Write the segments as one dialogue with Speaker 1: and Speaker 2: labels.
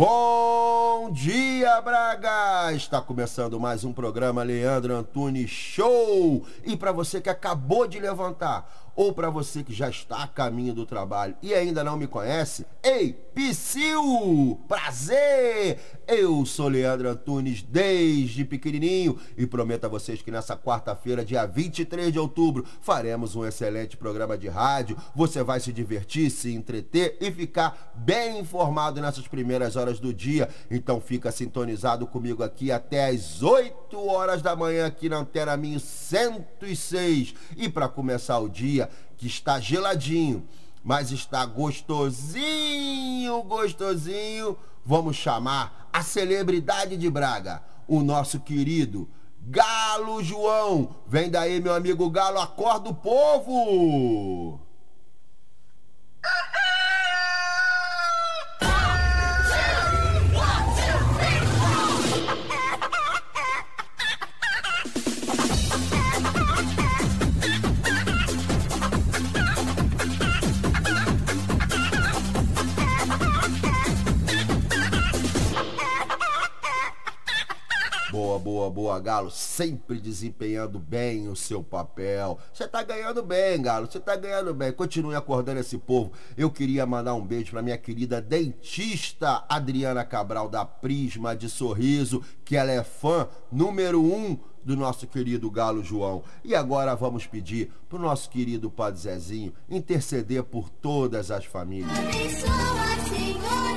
Speaker 1: Bom dia, Braga! Está começando mais um programa Leandro Antunes Show. E para você que acabou de levantar, ou para você que já está a caminho do trabalho e ainda não me conhece, ei, Psyu! Prazer! Eu sou Leandro Antunes desde pequenininho e prometo a vocês que nessa quarta-feira, dia 23 de outubro, faremos um excelente programa de rádio. Você vai se divertir, se entreter e ficar bem informado nessas primeiras horas do dia. Então fica sintonizado comigo aqui até às 8 horas da manhã aqui na Antena Minho 106. E para começar o dia, que está geladinho, mas está gostosinho, gostosinho. Vamos chamar a celebridade de Braga, o nosso querido Galo João. Vem daí, meu amigo Galo, acorda o povo! Boa, boa, boa, Galo. Sempre desempenhando bem o seu papel. Você tá ganhando bem, Galo. Você tá ganhando bem. Continue acordando esse povo. Eu queria mandar um beijo pra minha querida dentista Adriana Cabral da Prisma de Sorriso, que ela é fã número um do nosso querido Galo João. E agora vamos pedir pro nosso querido Padre Zezinho interceder por todas as famílias.
Speaker 2: Abençoa, Senhor,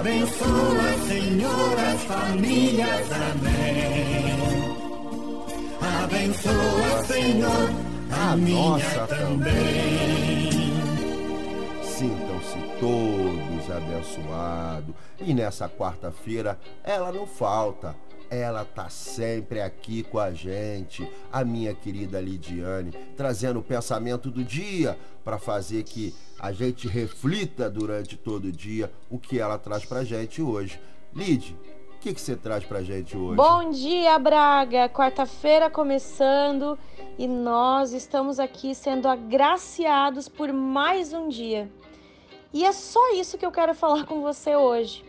Speaker 2: Abençoa, Senhor,
Speaker 3: as famílias. Amém. Abençoa, Senhor, a,
Speaker 1: A nossa
Speaker 3: também.
Speaker 1: Sintam-se todos abençoados. E nessa quarta-feira, ela não falta. Ela tá sempre aqui com a gente, a minha querida Lidiane, trazendo o pensamento do dia para fazer que a gente reflita durante todo o dia o que ela traz pra gente hoje. Lid, o que que você traz pra gente hoje?
Speaker 4: Bom dia, Braga! Quarta-feira começando e nós estamos aqui sendo agraciados por mais um dia. E é só isso que eu quero falar com você hoje.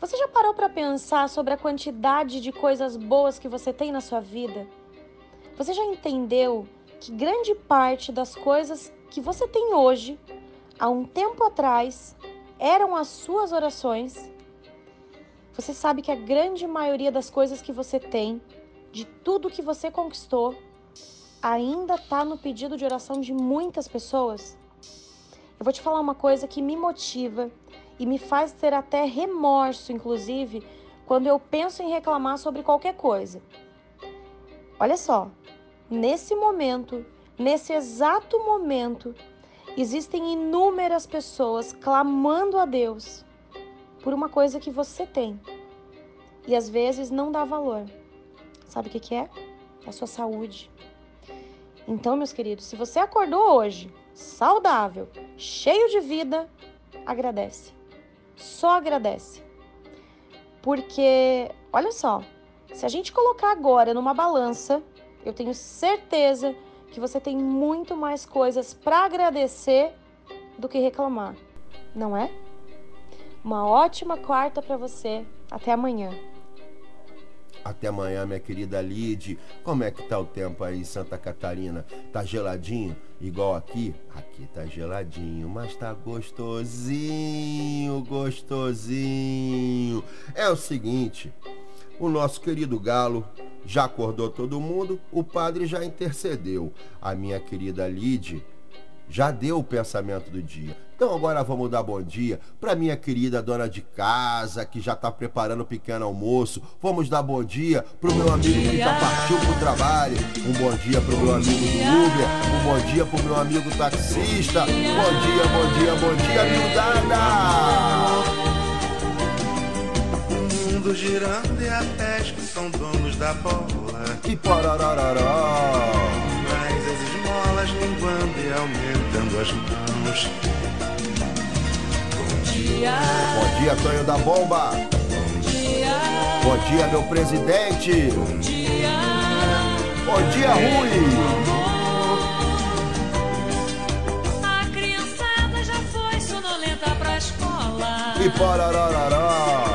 Speaker 4: Você já parou para pensar sobre a quantidade de coisas boas que você tem na sua vida? Você já entendeu que grande parte das coisas que você tem hoje, há um tempo atrás, eram as suas orações? Você sabe que a grande maioria das coisas que você tem, de tudo que você conquistou, ainda está no pedido de oração de muitas pessoas? Eu vou te falar uma coisa que me motiva e me faz ter até remorso, inclusive, quando eu penso em reclamar sobre qualquer coisa. Olha só, nesse momento, nesse exato momento, existem inúmeras pessoas clamando a Deus por uma coisa que você tem e às vezes não dá valor. Sabe o que, que é? É a sua saúde. Então, meus queridos, se você acordou hoje saudável, cheio de vida, agradece. Só agradece. Porque, olha só, se a gente colocar agora numa balança, eu tenho certeza que você tem muito mais coisas para agradecer do que reclamar, não é? Uma ótima quarta para você. Até amanhã.
Speaker 1: Até amanhã, minha querida Lid. Como é que tá o tempo aí em Santa Catarina? Tá geladinho? Igual aqui? Aqui tá geladinho, mas tá gostosinho, gostosinho. É o seguinte, o nosso querido Galo já acordou todo mundo, o padre já intercedeu. A minha querida Lid já deu o pensamento do dia. Então agora vamos dar bom dia para minha querida dona de casa que já está preparando o pequeno almoço. Vamos dar bom dia pro meu amigo que já partiu pro trabalho. Um bom dia pro meu amigo do Uber. Um bom dia pro meu amigo taxista. Bom dia, bom dia, bom dia, miudada.
Speaker 5: Mundo girando e até que são donos da bola.
Speaker 1: E parararará.
Speaker 5: Mas as esmolas linguando e aumentando as mãos.
Speaker 1: Bom dia, Tonho da Bomba. Bom dia, meu presidente. Bom dia, Rui.
Speaker 6: A criançada já foi sonolenta pra escola.
Speaker 1: E parararará.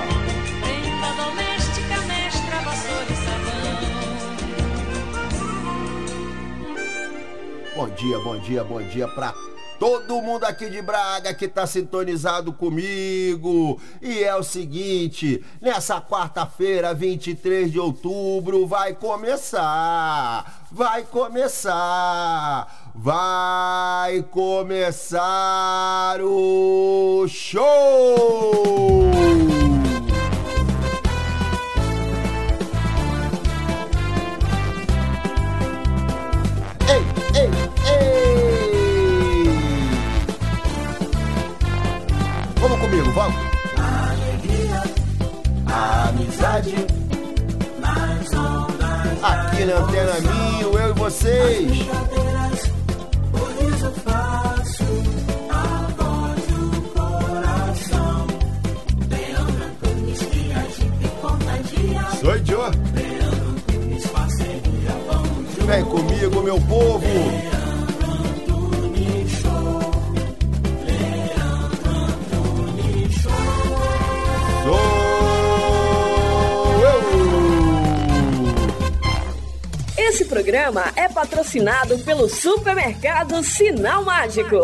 Speaker 1: Bom dia, bom dia, bom dia pra todo mundo aqui de Braga que tá sintonizado comigo. E é o seguinte, nessa quarta-feira, 23 de outubro, vai começar. Vai começar. Vai começar o show! Aqui na Antena Minho, eu e vocês. Sou eu Vem comigo, meu povo
Speaker 7: Esse programa é patrocinado pelo supermercado Sinal Mágico.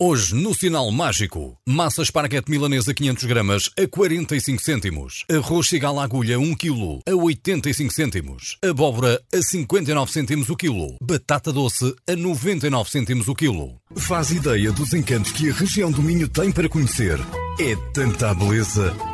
Speaker 8: Hoje, no Sinal Mágico, massa esparguete milanesa 500 gramas a 45 cêntimos. Arroz cigala agulha 1 kg a 85 cêntimos. Abóbora a 59 cêntimos o quilo. Batata doce a 99 cêntimos o quilo. Faz ideia dos encantos que a região do Minho tem para conhecer. É tanta beleza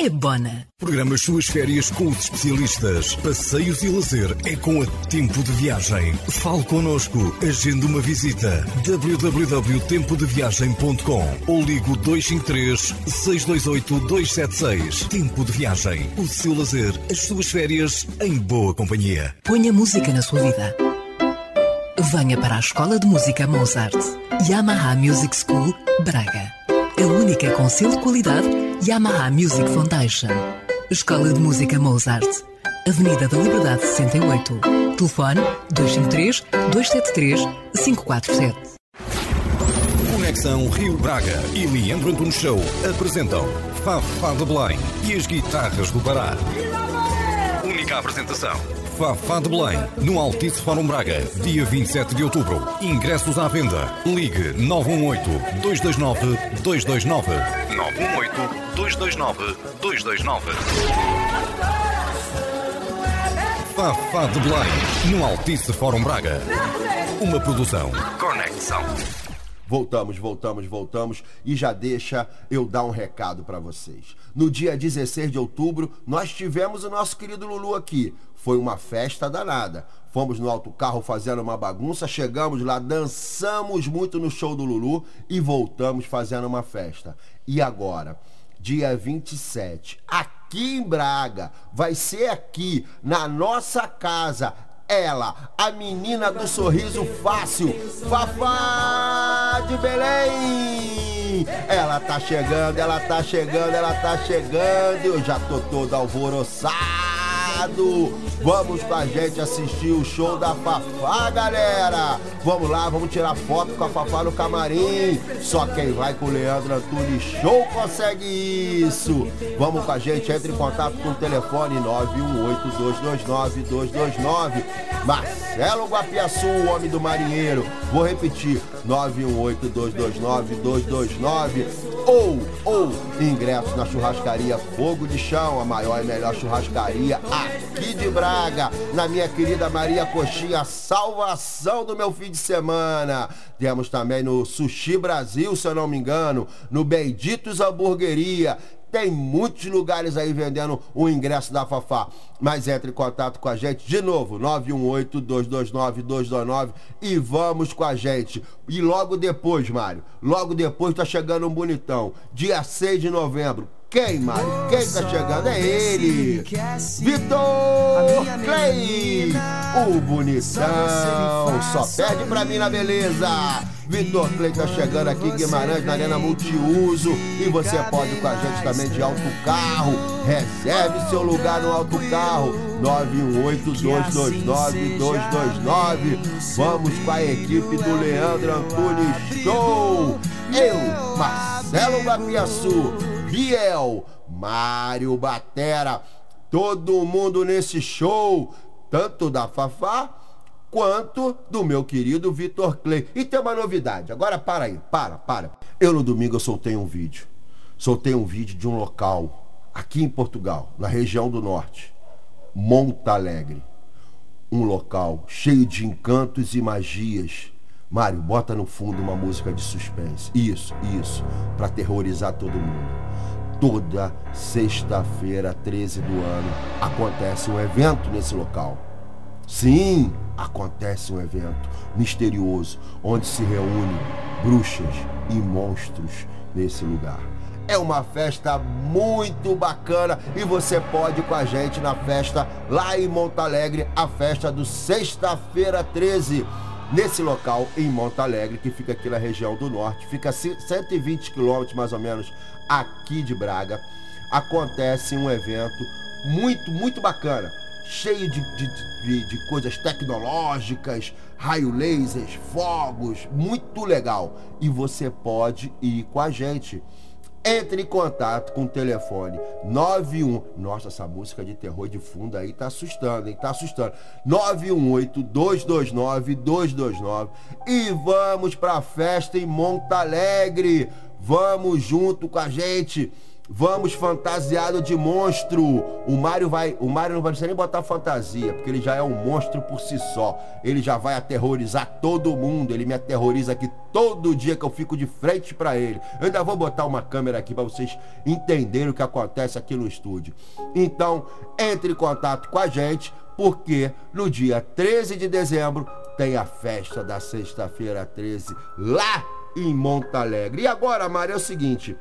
Speaker 9: é Bona.
Speaker 8: Programa as suas férias com os especialistas. Passeios e lazer é com a Tempo de Viagem. Fale connosco. Agende uma visita. www.tempodeviagem.com ou ligo 253 628 276. Tempo de Viagem. O seu lazer, as suas férias em boa companhia.
Speaker 9: Ponha música na sua vida. Venha para a Escola de Música Mozart. Yamaha Music School, Braga. A única com selo de qualidade Yamaha Music Foundation. Escola de Música Mozart. Avenida da Liberdade 68. Telefone 253 273 547.
Speaker 8: Conexão Rio Braga e Leandro Antunes Show apresentam Fafá de Belém e as guitarras do Pará. Única apresentação. Fafá de Belém, no Altice Fórum Braga, dia 27 de outubro. Ingressos à venda. Ligue 918-229-229. 918-229-229. Fafá de Belém, no Altice Fórum Braga. Uma produção. Conexão.
Speaker 1: Voltamos, voltamos, voltamos e já deixa eu dar um recado para vocês. No dia 16 de outubro, nós tivemos o nosso querido Lulu aqui. Foi uma festa danada. Fomos no autocarro fazendo uma bagunça, chegamos lá, dançamos muito no show do Lulu e voltamos fazendo uma festa. E agora, dia 27, aqui em Braga, vai ser aqui na nossa casa ela, a menina do sorriso fácil, Fafá de Belém. Ela tá chegando, ela tá chegando, ela tá chegando. Eu já tô todo alvoroçado. Vamos com a gente assistir o show da Fafá, galera. Vamos lá, vamos tirar foto com a Fafá no camarim. Só quem vai com o Leandro Antunes Show consegue isso. Vamos com a gente, entre em contato com o telefone 918-229-229. Marcelo Guapiaçu, o homem do marinheiro. Vou repetir, 918-229-229. Ou, ou, ingressos na churrascaria Fogo de Chão, a maior e melhor churrascaria aqui de Braga, na minha querida Maria Coxinha, salvação do meu fim de semana. Temos também no Sushi Brasil, se eu não me engano, no Benditos Hamburgueria. Tem muitos lugares aí vendendo o ingresso da Fafá. Mas entre em contato com a gente de novo, 918-229-229 e vamos com a gente. E logo depois, Mário, logo depois tá chegando um bonitão. Dia 6 de novembro, quem, Mário? Quem tá chegando? É ele! Vitor Clay! O bonitão! Só perde pra mim na beleza! Vitor Clay tá chegando aqui Guimarães, na Arena Multiuso. E você pode ir com a gente também de alto carro. Reserve seu lugar no alto carro. 918-229-229. Vamos com a equipe do Leandro Antunes Show! Eu, Marcelo Guapiaçu. Biel, Mário Batera, todo mundo nesse show, tanto da Fafá quanto do meu querido Vitor Clay. E tem uma novidade, agora para aí, para, para. Eu no domingo eu soltei um vídeo. Soltei um vídeo de um local aqui em Portugal, na região do norte, Monta Alegre. Um local cheio de encantos e magias. Mário, bota no fundo uma música de suspense. Isso, isso, para aterrorizar todo mundo toda sexta-feira, 13 do ano, acontece um evento nesse local. Sim, acontece um evento misterioso onde se reúnem bruxas e monstros nesse lugar. É uma festa muito bacana e você pode ir com a gente na festa lá em Montalegre, a festa do Sexta-feira 13 nesse local em Monte Alegre, que fica aqui na região do norte, fica a 120 quilômetros mais ou menos aqui de Braga. Acontece um evento muito, muito bacana, cheio de, de, de, de coisas tecnológicas, raio lasers, fogos, muito legal. E você pode ir com a gente. Entre em contato com o telefone 91. Nossa, essa música de terror de fundo aí tá assustando, hein? Tá assustando. 918-229-229. E vamos pra festa em Monte Alegre. Vamos junto com a gente. Vamos fantasiado de monstro. O Mário vai, o Mário não vai nem botar fantasia, porque ele já é um monstro por si só. Ele já vai aterrorizar todo mundo. Ele me aterroriza aqui todo dia que eu fico de frente para ele. Eu ainda vou botar uma câmera aqui para vocês entenderem o que acontece aqui no estúdio. Então, entre em contato com a gente, porque no dia 13 de dezembro tem a festa da sexta-feira 13 lá em Monte Alegre. E agora, Mário, é o seguinte,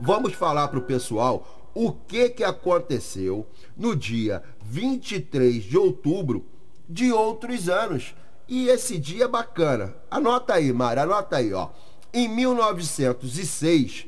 Speaker 1: vamos falar para o pessoal o que, que aconteceu no dia 23 de outubro de outros anos. E esse dia é bacana. Anota aí, Mário, anota aí, ó. Em 1906,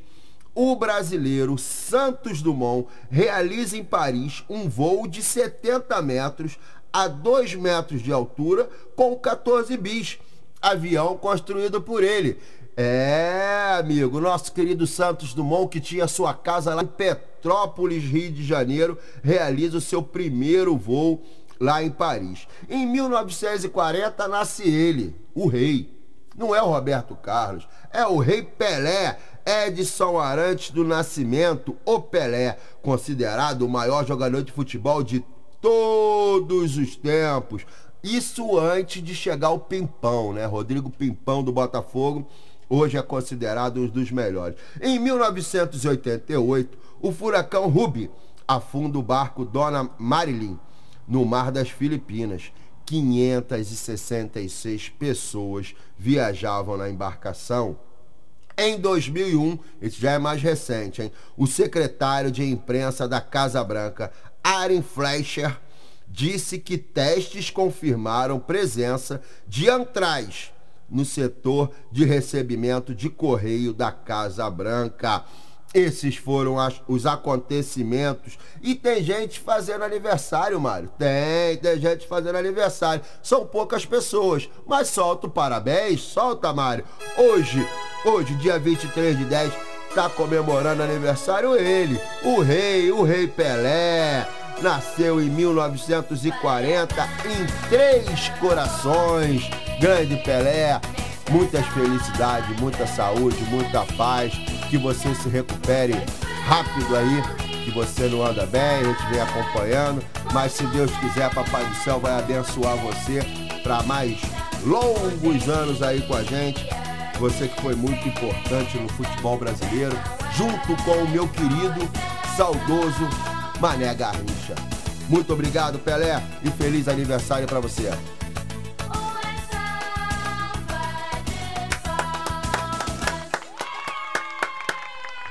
Speaker 1: o brasileiro Santos Dumont realiza em Paris um voo de 70 metros a 2 metros de altura com 14 bis. Avião construído por ele. É, amigo, nosso querido Santos Dumont, que tinha sua casa lá em Petrópolis, Rio de Janeiro, realiza o seu primeiro voo lá em Paris. Em 1940 nasce ele, o rei. Não é o Roberto Carlos, é o rei Pelé, Edson Arantes do Nascimento, o Pelé, considerado o maior jogador de futebol de todos os tempos. Isso antes de chegar o Pimpão, né? Rodrigo Pimpão do Botafogo, hoje é considerado um dos melhores. Em 1988, o furacão Ruby afunda o barco Dona Marilyn no mar das Filipinas. 566 pessoas viajavam na embarcação. Em 2001, isso já é mais recente, hein? O secretário de imprensa da Casa Branca, Aaron Fleischer, disse que testes confirmaram presença de antraz no setor de recebimento de correio da Casa Branca. Esses foram as, os acontecimentos. E tem gente fazendo aniversário, Mário. Tem, tem gente fazendo aniversário. São poucas pessoas, mas solta o parabéns, solta, Mário. Hoje, hoje, dia 23 de 10, tá comemorando aniversário ele, o rei, o rei Pelé. Nasceu em 1940 em Três Corações. Grande Pelé, muitas felicidades, muita saúde, muita paz que você se recupere rápido aí, que você não anda bem, a gente vem acompanhando, mas se Deus quiser, Papai do Céu vai abençoar você para mais longos anos aí com a gente. Você que foi muito importante no futebol brasileiro, junto com o meu querido, saudoso Mané Garrincha. Muito obrigado, Pelé, e feliz aniversário para você.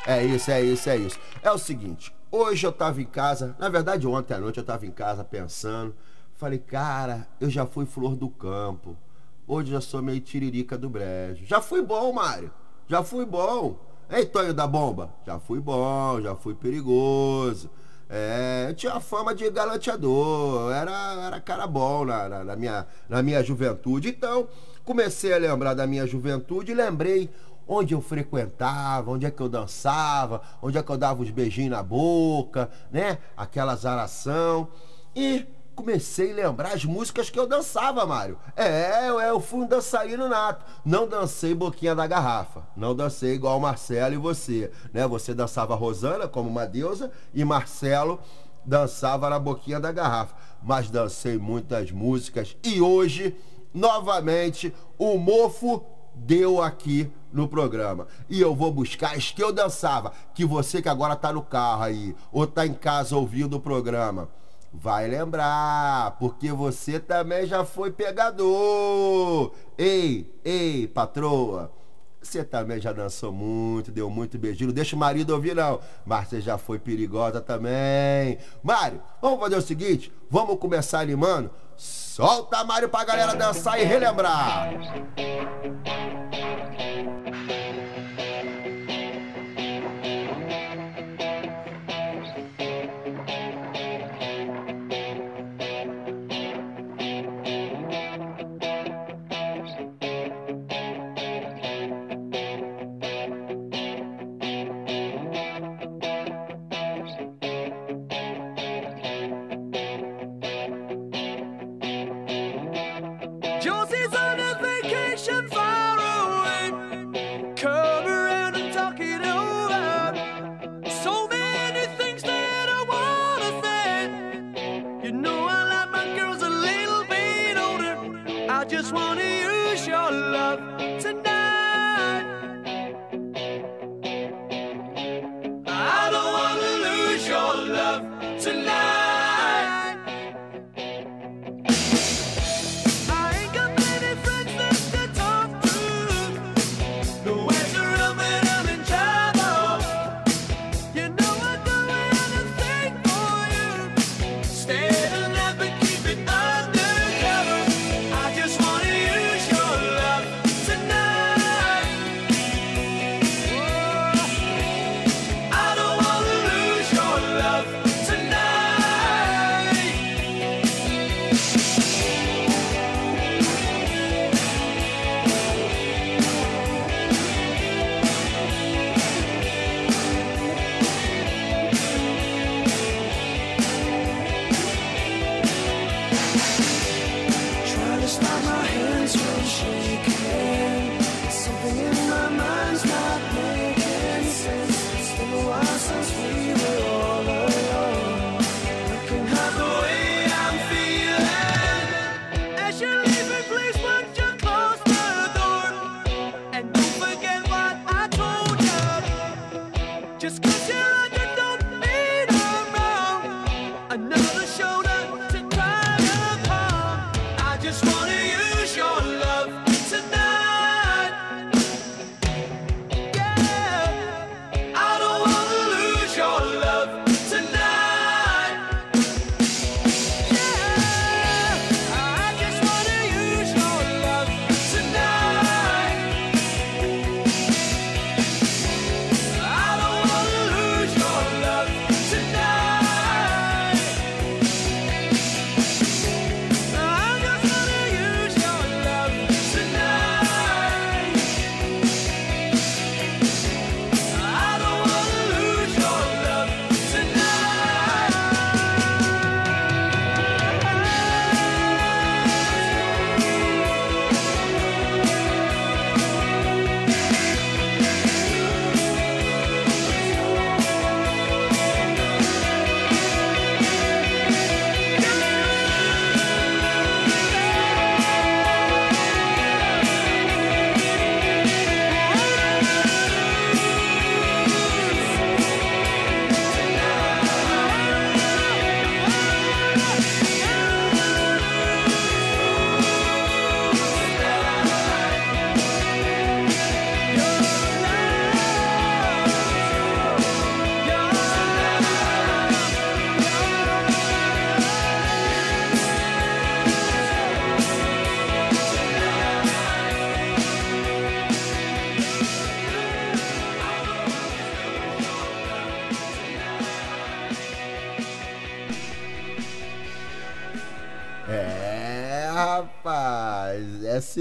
Speaker 1: É isso, é isso, é isso. É o seguinte, hoje eu tava em casa, na verdade ontem à noite eu tava em casa pensando, falei, cara, eu já fui flor do campo, hoje já sou meio tiririca do brejo. Já fui bom, Mário, já fui bom. Ei, Tonho da Bomba, já fui bom, já fui perigoso. É, tinha fama de galanteador, era, era cara bom na, na, na, minha, na minha juventude. Então, comecei a lembrar da minha juventude e lembrei onde eu frequentava, onde é que eu dançava, onde é que eu dava os beijinhos na boca, né? Aquela zaração. E comecei a lembrar as músicas que eu dançava, Mário. É, eu, eu fui um dançarino nato. Não dancei boquinha da garrafa. Não dancei igual o Marcelo e você, né? Você dançava Rosana como uma deusa e Marcelo dançava na boquinha da garrafa. Mas dancei muitas músicas e hoje, novamente, o mofo deu aqui no programa. E eu vou buscar as que eu dançava, que você que agora tá no carro aí, ou tá em casa ouvindo o programa, vai lembrar, porque você também já foi pegador. Ei, ei, patroa. Você também já dançou muito, deu muito beijinho. Não deixa o marido ouvir, não. Mas você já foi perigosa também. Mário, vamos fazer o seguinte: vamos começar animando. Solta, Mário, pra galera dançar e relembrar.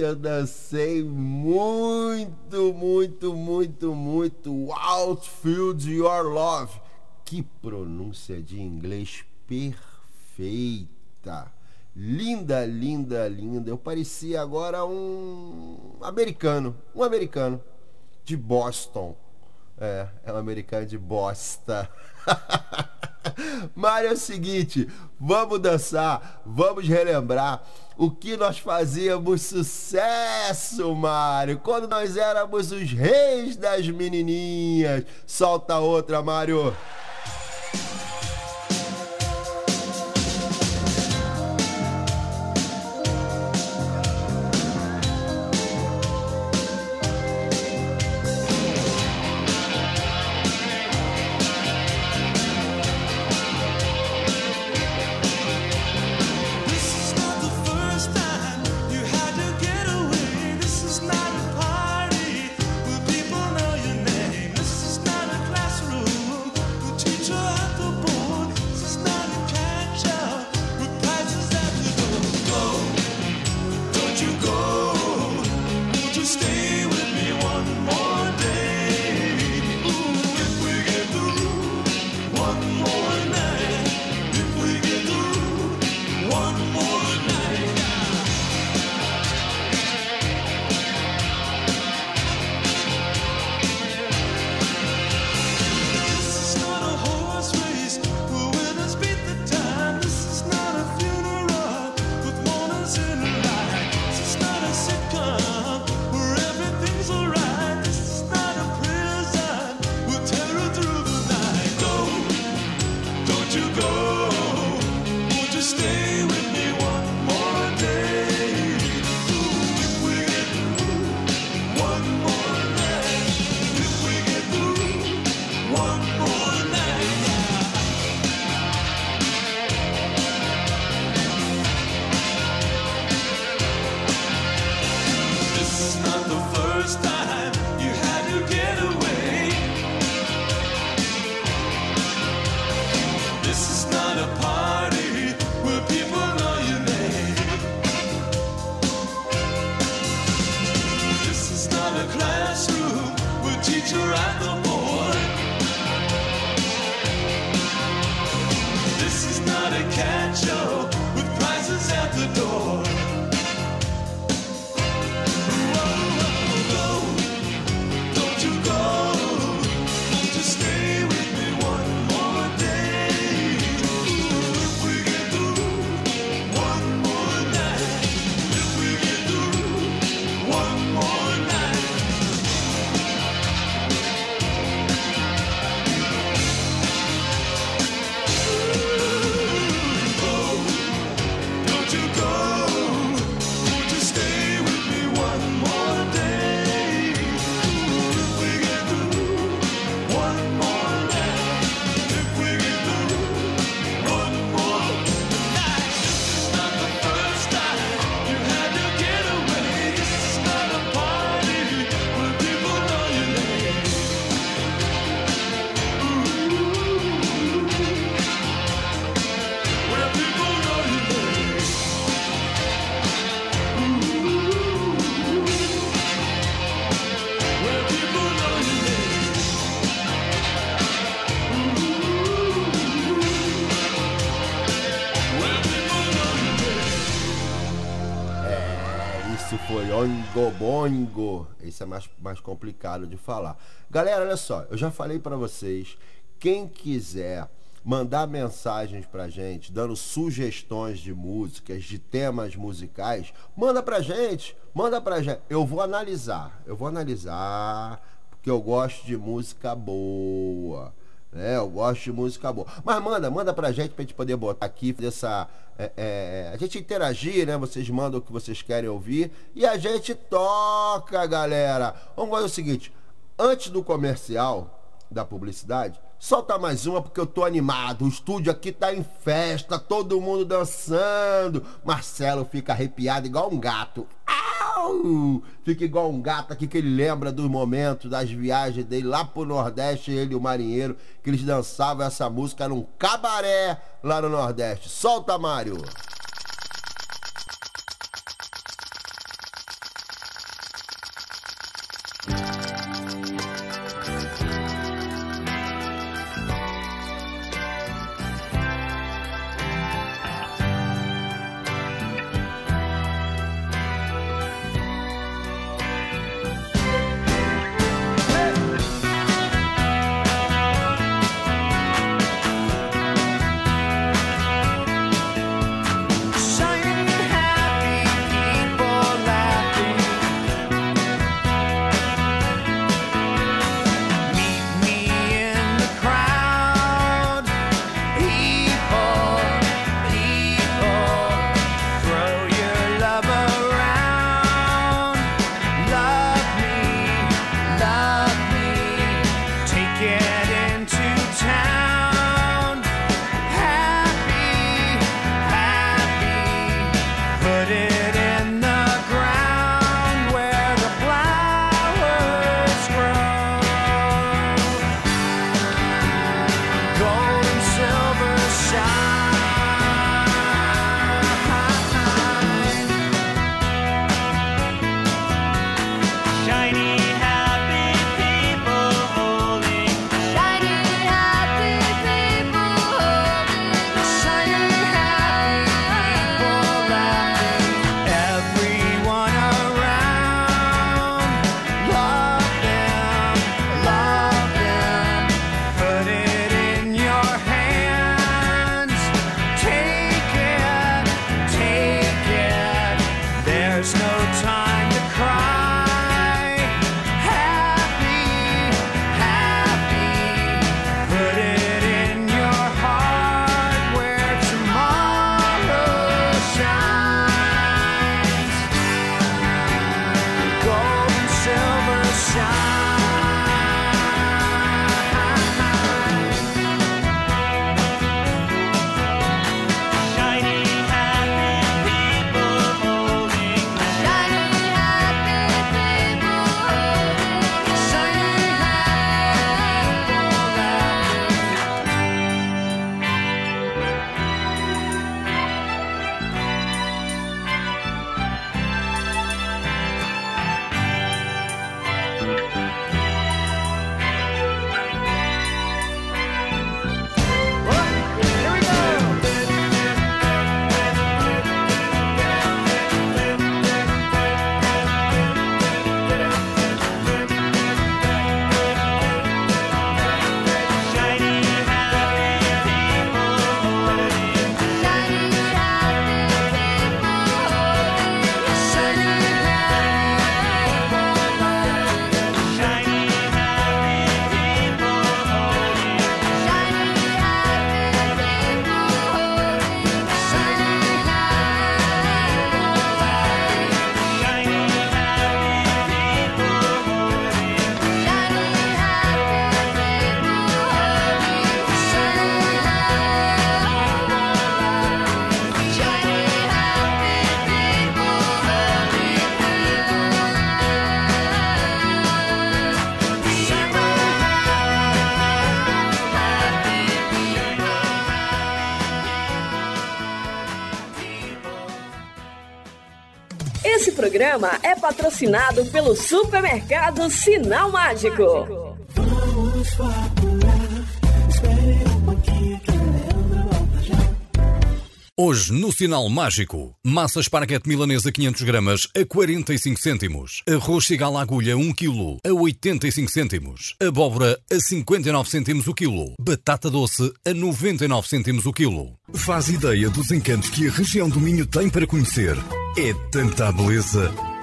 Speaker 10: Eu dancei muito, muito, muito, muito. Outfield Your Love. Que pronúncia de inglês perfeita. Linda, linda, linda. Eu parecia agora um americano, um americano de Boston. É, é um americano de bosta. Mas é o seguinte, vamos dançar, vamos relembrar o que nós fazíamos sucesso, Mário, quando nós éramos os reis das menininhas. Solta outra, Mário. Bongo. Esse é mais, mais complicado de falar. Galera, olha só, eu já falei pra vocês, quem quiser mandar mensagens pra gente, dando sugestões de músicas, de temas musicais, manda pra gente, manda pra gente. Eu vou analisar, eu vou analisar, porque eu gosto de música boa. Né? Eu gosto de música boa. Mas manda, manda pra gente pra gente poder botar aqui, essa. é, é, a gente interagir, né? Vocês mandam o que vocês querem ouvir e a gente toca, galera. Vamos fazer o seguinte: antes do comercial da publicidade, solta mais uma porque eu tô animado. O estúdio aqui tá em festa, todo mundo dançando. Marcelo fica arrepiado igual um gato. Fica igual um gato aqui que ele lembra dos momentos das viagens dele lá pro Nordeste, ele e o marinheiro, que eles dançavam essa música num cabaré lá no Nordeste. Solta, Mário!
Speaker 7: Programa é patrocinado pelo supermercado Sinal Mágico.
Speaker 8: Hoje, no Sinal Mágico, massa esparguete milanesa 500 gramas a 45 cêntimos, arroz chigala agulha 1 kg a 85 cêntimos, abóbora a 59 cêntimos o quilo, batata doce a 99 cêntimos o quilo. Faz ideia dos encantos que a região do Minho tem para conhecer. É tanta beleza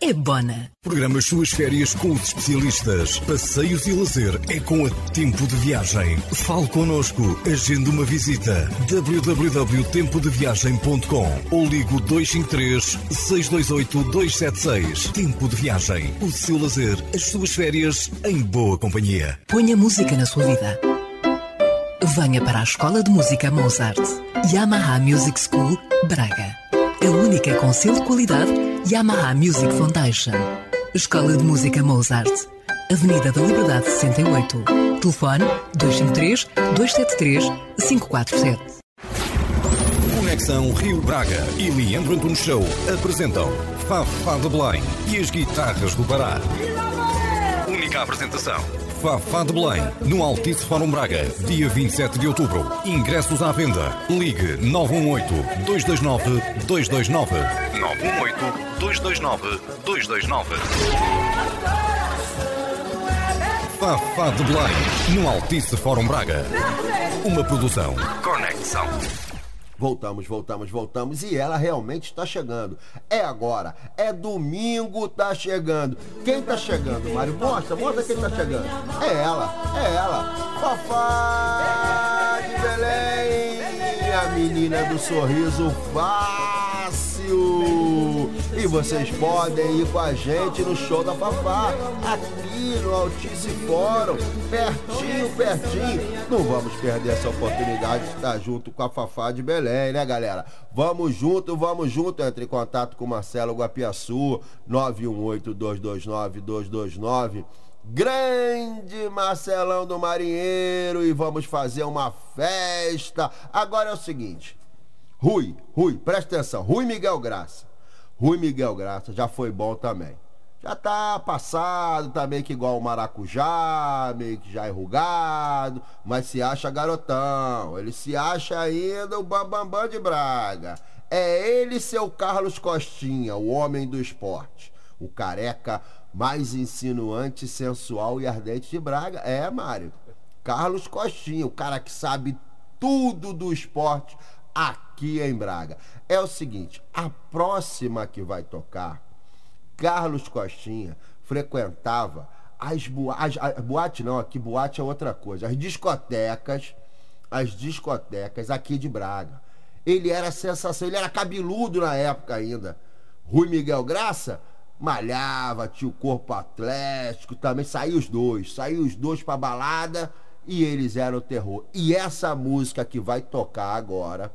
Speaker 9: é Bona.
Speaker 8: Programa as suas férias com os especialistas. Passeios e lazer é com a Tempo de Viagem. Fale connosco. Agende uma visita. www.tempodeviagem.com ou ligo 253 628 276. Tempo de Viagem. O seu lazer, as suas férias em boa companhia.
Speaker 9: Ponha música na sua vida. Venha para a Escola de Música Mozart. Yamaha Music School, Braga. A única com selo de qualidade Yamaha Music Foundation. Escola de Música Mozart. Avenida da Liberdade 68. Telefone 253 273 547.
Speaker 8: Conexão Rio Braga e Leandro Antunes Show apresentam Fafá de Belém e as guitarras do Pará. Única apresentação. Fafá de Belém, no Altice Fórum Braga, dia 27 de outubro. Ingressos à venda. Ligue 918-229-229. 918-229-229. Fafá de Belém, no Altice Fórum Braga. Uma produção. Conexão.
Speaker 1: Voltamos, voltamos, voltamos e ela realmente está chegando. É agora, é domingo, tá chegando. Quem tá chegando, Mário? Mostra, mostra quem tá chegando. É ela, é ela. Fafá de Belém, a menina do sorriso fácil. E vocês podem ir com a gente no show da Fafá, aqui no Altice Fórum, pertinho, pertinho. Não vamos perder essa oportunidade de estar junto com a Fafá de Belém, né, galera? Vamos junto, vamos junto. Entre em contato com o Marcelo Guapiaçu, 918-229-229. Grande Marcelão do Marinheiro e vamos fazer uma festa. Agora é o seguinte, Rui, Rui, presta atenção, Rui Miguel Graça. Rui Miguel Graça já foi bom também. Já tá passado, tá meio que igual o maracujá, meio que já enrugado, mas se acha garotão. Ele se acha ainda o Bambambam Bam Bam de Braga. É ele seu Carlos Costinha, o homem do esporte. O careca mais insinuante, sensual e ardente de Braga. É, Mário. Carlos Costinha, o cara que sabe tudo do esporte aqui em Braga. É o seguinte, a próxima que vai tocar, Carlos Costinha frequentava as boates, boate não, aqui boate é outra coisa, as discotecas, as discotecas aqui de Braga. Ele era sensação, ele era cabeludo na época ainda. Rui Miguel Graça malhava, tinha o corpo atlético, também saiu os dois, saiu os dois pra balada e eles eram o terror. E essa música que vai tocar agora,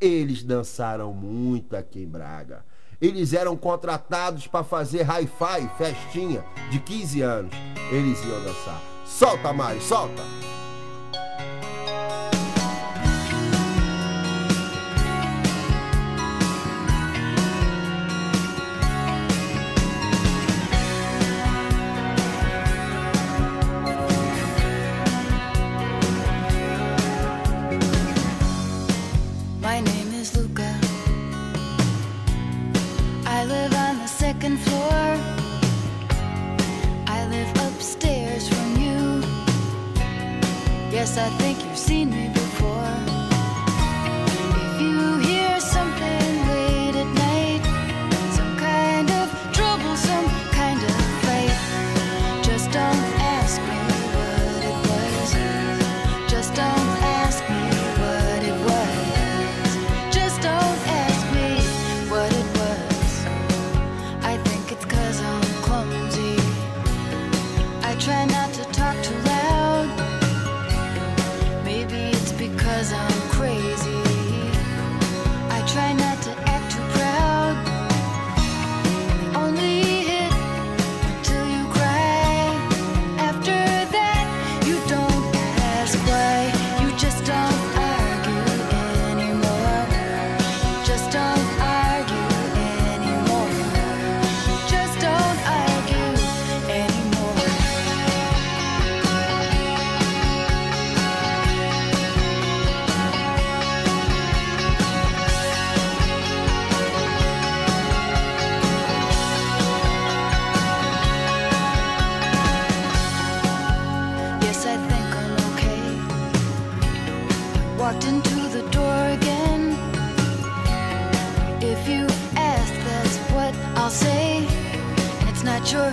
Speaker 1: eles dançaram muito aqui em Braga. Eles eram contratados para fazer hi-fi, festinha de 15 anos. Eles iam dançar. Solta, Mário, solta!
Speaker 11: Walked into the door again. If you ask, that's what I'll say. And it's not your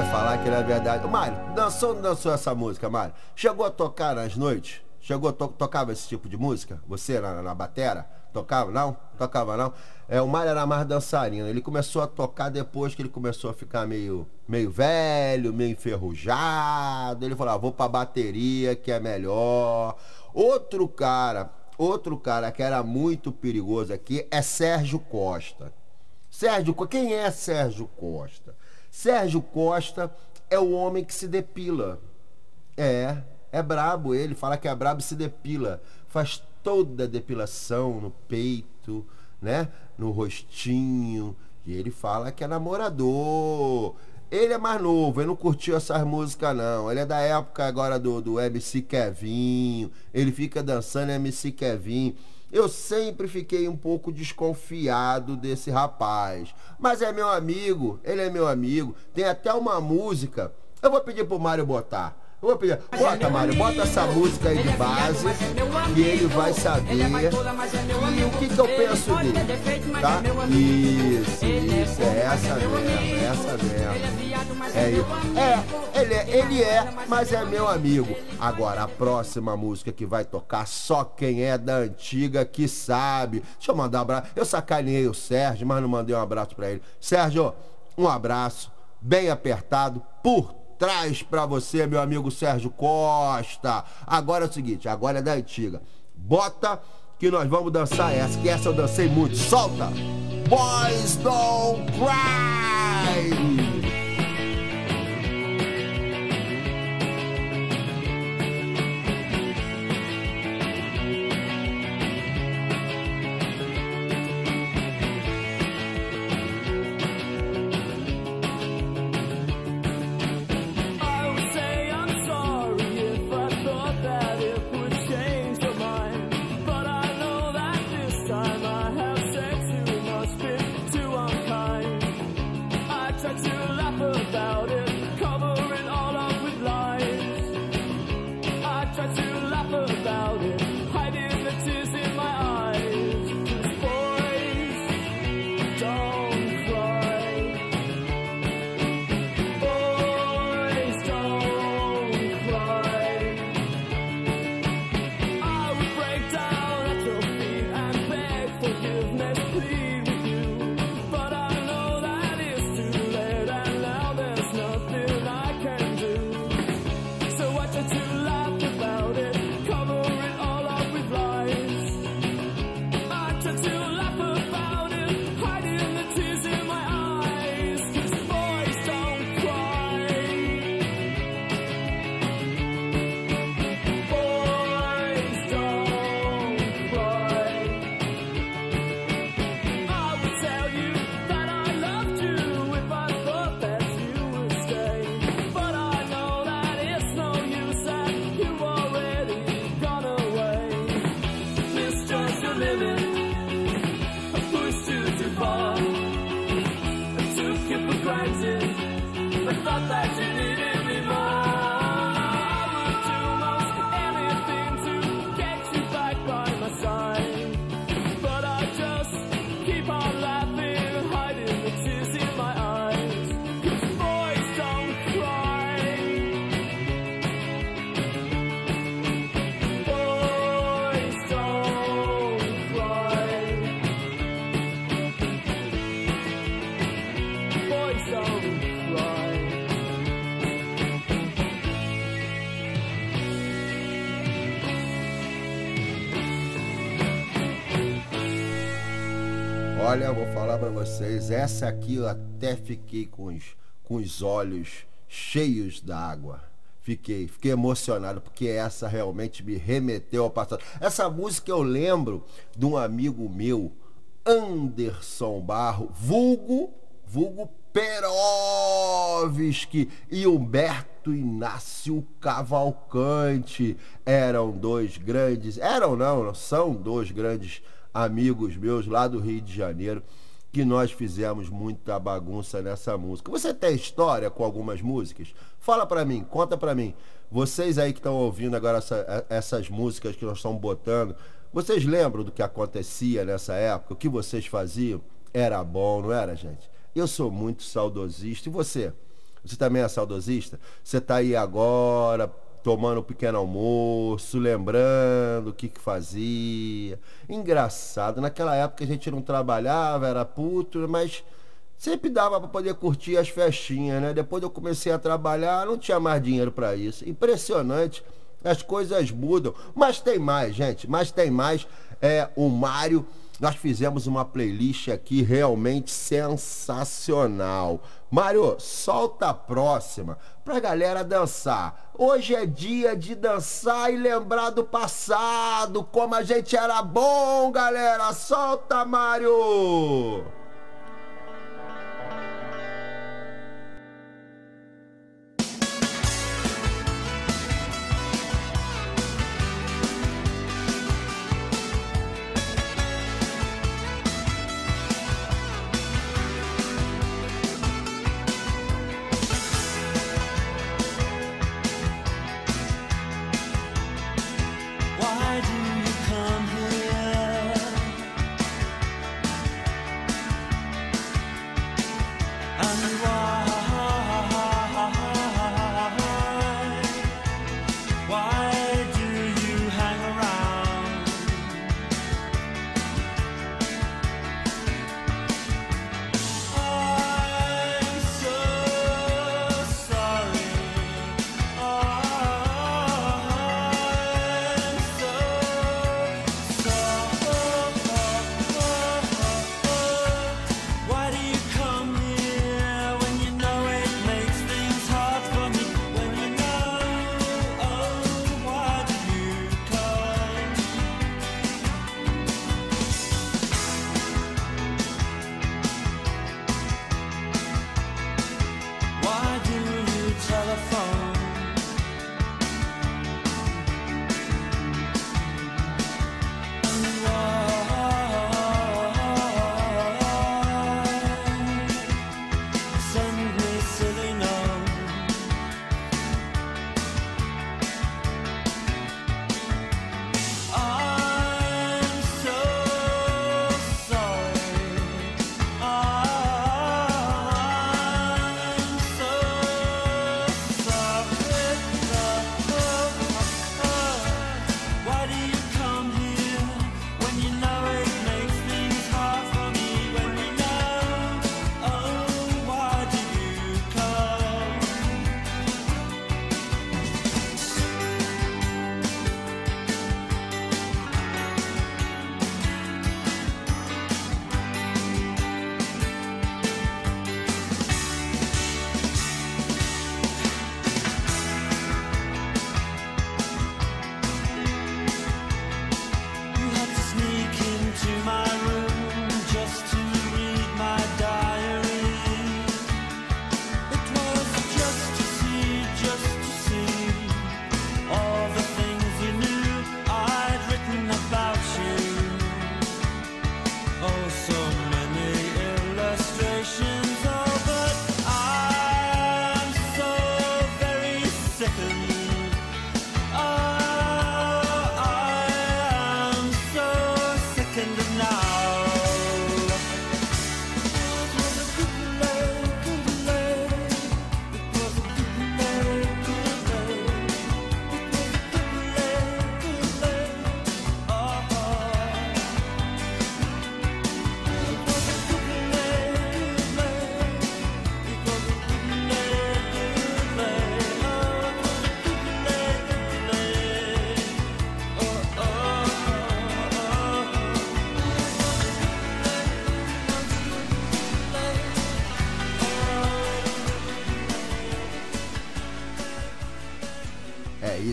Speaker 1: Vai falar que não é verdade. Mário, dançou ou não dançou essa música, Mário? Chegou a tocar nas noites? Chegou to tocava esse tipo de música? Você na, na batera? Tocava? Não? Tocava não? É, o Mário era mais dançarino. Ele começou a tocar depois que ele começou a ficar meio, meio velho, meio enferrujado. Ele falou, ah, vou pra bateria que é melhor. Outro cara, outro cara que era muito perigoso aqui é Sérgio Costa. Sérgio, quem é Sérgio Costa? Sérgio Costa é o homem que se depila. É, é brabo ele, fala que é brabo e se depila. Faz toda a depilação no peito, né? No rostinho. E ele fala que é namorador. Ele é mais novo, ele não curtiu essas músicas, não. Ele é da época agora do, do MC Kevinho. Ele fica dançando MC Kevinho. Eu sempre fiquei um pouco desconfiado desse rapaz. Mas é meu amigo, ele é meu amigo. Tem até uma música. Eu vou pedir pro Mário botar. Eu vou pedir. Bota, Mário, bota essa música aí de base. Que ele vai saber. E o que, que eu penso dele. Tá? Isso, isso. É essa mesmo, é essa mesmo. É isso. É, ele é, ele é, mas é meu amigo. Agora, a próxima música que vai tocar, só quem é da antiga que sabe. Deixa eu mandar um abraço. Eu sacaneei o Sérgio, mas não mandei um abraço pra ele. Sérgio, um abraço, bem apertado, por trás pra você, meu amigo Sérgio Costa. Agora é o seguinte, agora é da antiga. Bota que nós vamos dançar essa, que essa eu dancei muito. Solta! Boys Don't Cry! fotos tá em mim. Olha, eu vou falar pra vocês, essa aqui eu até fiquei com os, com os olhos cheios d'água. Fiquei, fiquei emocionado, porque essa realmente me remeteu ao passado. Essa música eu lembro de um amigo meu, Anderson Barro, vulgo, vulgo Perovski e Humberto Inácio Cavalcante. Eram dois grandes, eram não, são dois grandes amigos meus lá do Rio de Janeiro que nós fizemos muita bagunça nessa música. Você tem história com algumas músicas? Fala pra mim, conta pra mim. Vocês aí que estão ouvindo agora essa- essas músicas que nós estamos botando, vocês lembram do que acontecia nessa época? O que vocês faziam? Era bom, não era, gente? Eu sou muito saudosista. E você? Você também é saudosista? Você tá aí agora tomando um pequeno almoço, lembrando o que, que fazia. Engraçado, naquela época a gente não trabalhava, era puto, mas sempre dava para poder curtir as festinhas, né? Depois eu comecei a trabalhar, não tinha mais dinheiro para isso. Impressionante. As coisas mudam. Mas tem mais, gente. Mas tem mais. É o Mário. Nós fizemos uma playlist aqui realmente sensacional. Mário, solta a próxima pra galera dançar. Hoje é dia de dançar e lembrar do passado, como a gente era bom, galera. Solta, Mário!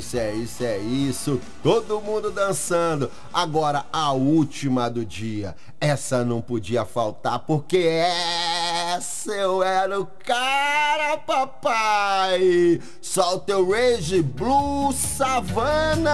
Speaker 1: isso, é isso, é isso. Todo mundo dançando. Agora a última do dia. Essa não podia faltar porque essa eu era o cara, papai. Solta o Rage Blue
Speaker 12: Savannah.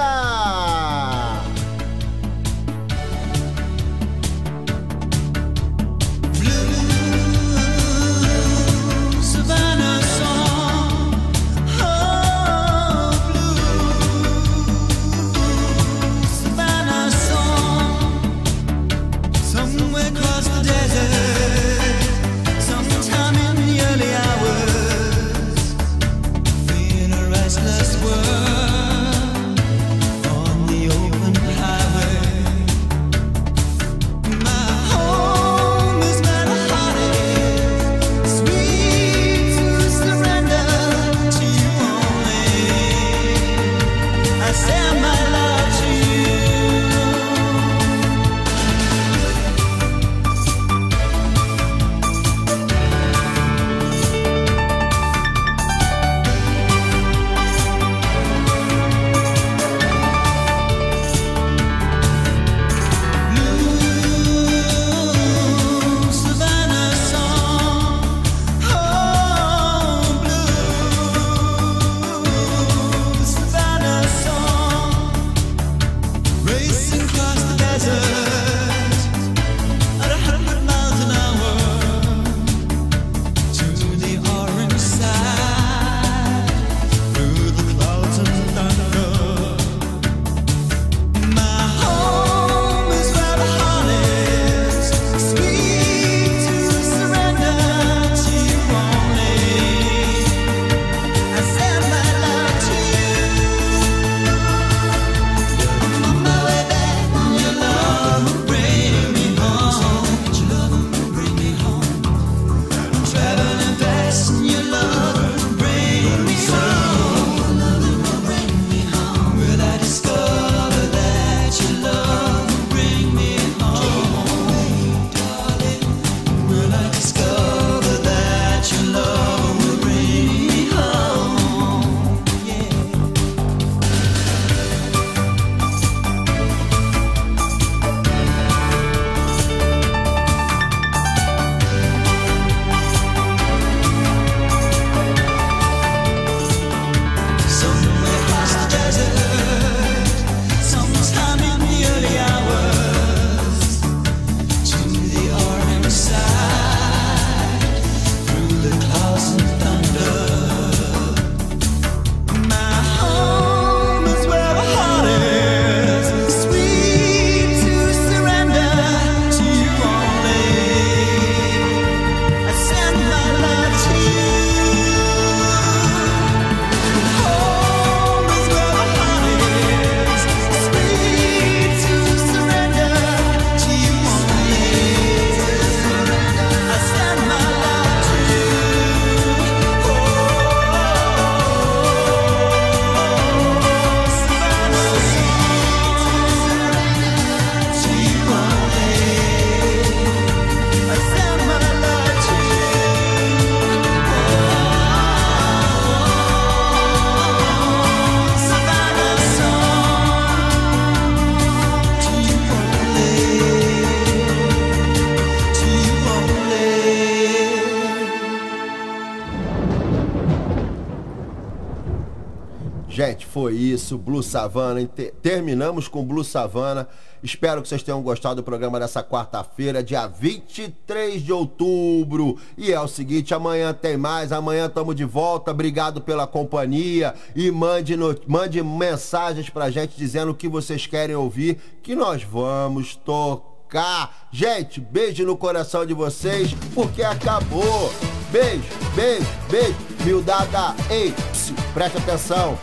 Speaker 1: isso, Blue Savana. Terminamos com Blue Savana. Espero que vocês tenham gostado do programa dessa quarta-feira, dia 23 de outubro. E é o seguinte, amanhã tem mais, amanhã estamos de volta. Obrigado pela companhia e mande, no... mande mensagens pra gente dizendo o que vocês querem ouvir, que nós vamos tocar. Gente, beijo no coração de vocês, porque acabou. Beijo, beijo, beijo. Mildada, ei, psiu, presta atenção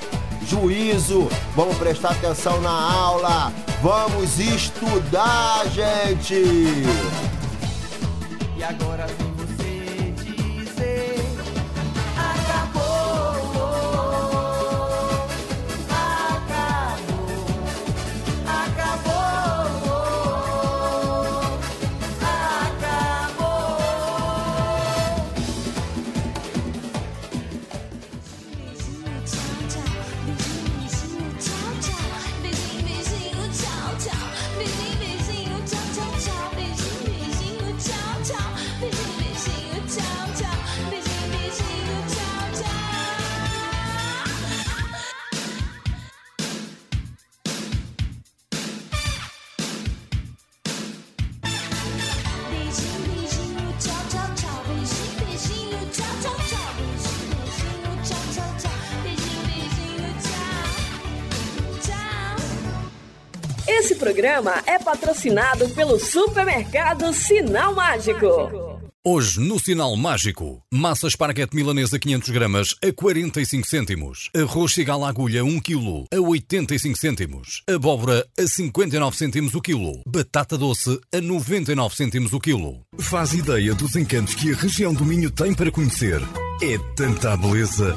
Speaker 1: juízo, vamos prestar atenção na aula, vamos estudar, gente!
Speaker 12: E agora
Speaker 7: programa é patrocinado pelo supermercado Sinal Mágico.
Speaker 8: Hoje, no Sinal Mágico, massa esparguete milanesa 500 gramas a 45 cêntimos. Arroz cigala agulha 1 kg a 85 cêntimos. Abóbora a 59 cêntimos o quilo. Batata doce a 99 cêntimos o quilo. Faz ideia dos encantos que a região do Minho tem para conhecer. É tanta beleza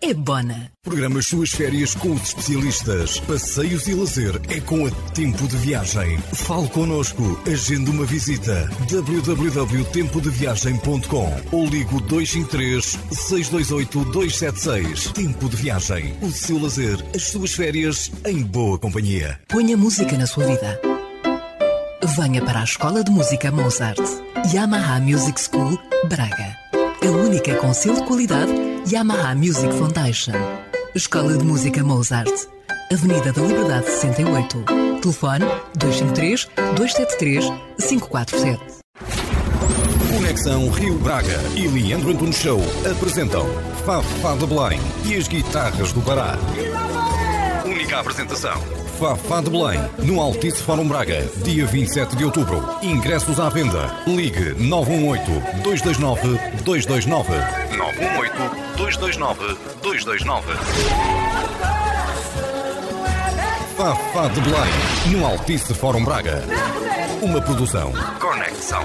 Speaker 9: é Bona.
Speaker 8: Programa as suas férias com os especialistas. Passeios e lazer é com a Tempo de Viagem. Fale connosco. Agende uma visita. www.tempodeviagem.com ou ligo 253 628 276. Tempo de Viagem. O seu lazer, as suas férias em boa companhia.
Speaker 9: Ponha música na sua vida. Venha para a Escola de Música Mozart. Yamaha Music School, Braga. A única com selo de qualidade Yamaha Music Foundation. Escola de Música Mozart. Avenida da Liberdade 68. Telefone 253 273 547.
Speaker 8: Conexão Rio Braga e Leandro Antunes Show apresentam Fafá de Belém e as guitarras do Pará. Única apresentação. Fafá de Belém, no Altice Fórum Braga, dia 27 de outubro. Ingressos à venda. Ligue 918-229-229. 918-229-229. Fafá de Belém, no Altice Fórum Braga. Uma produção. Conexão.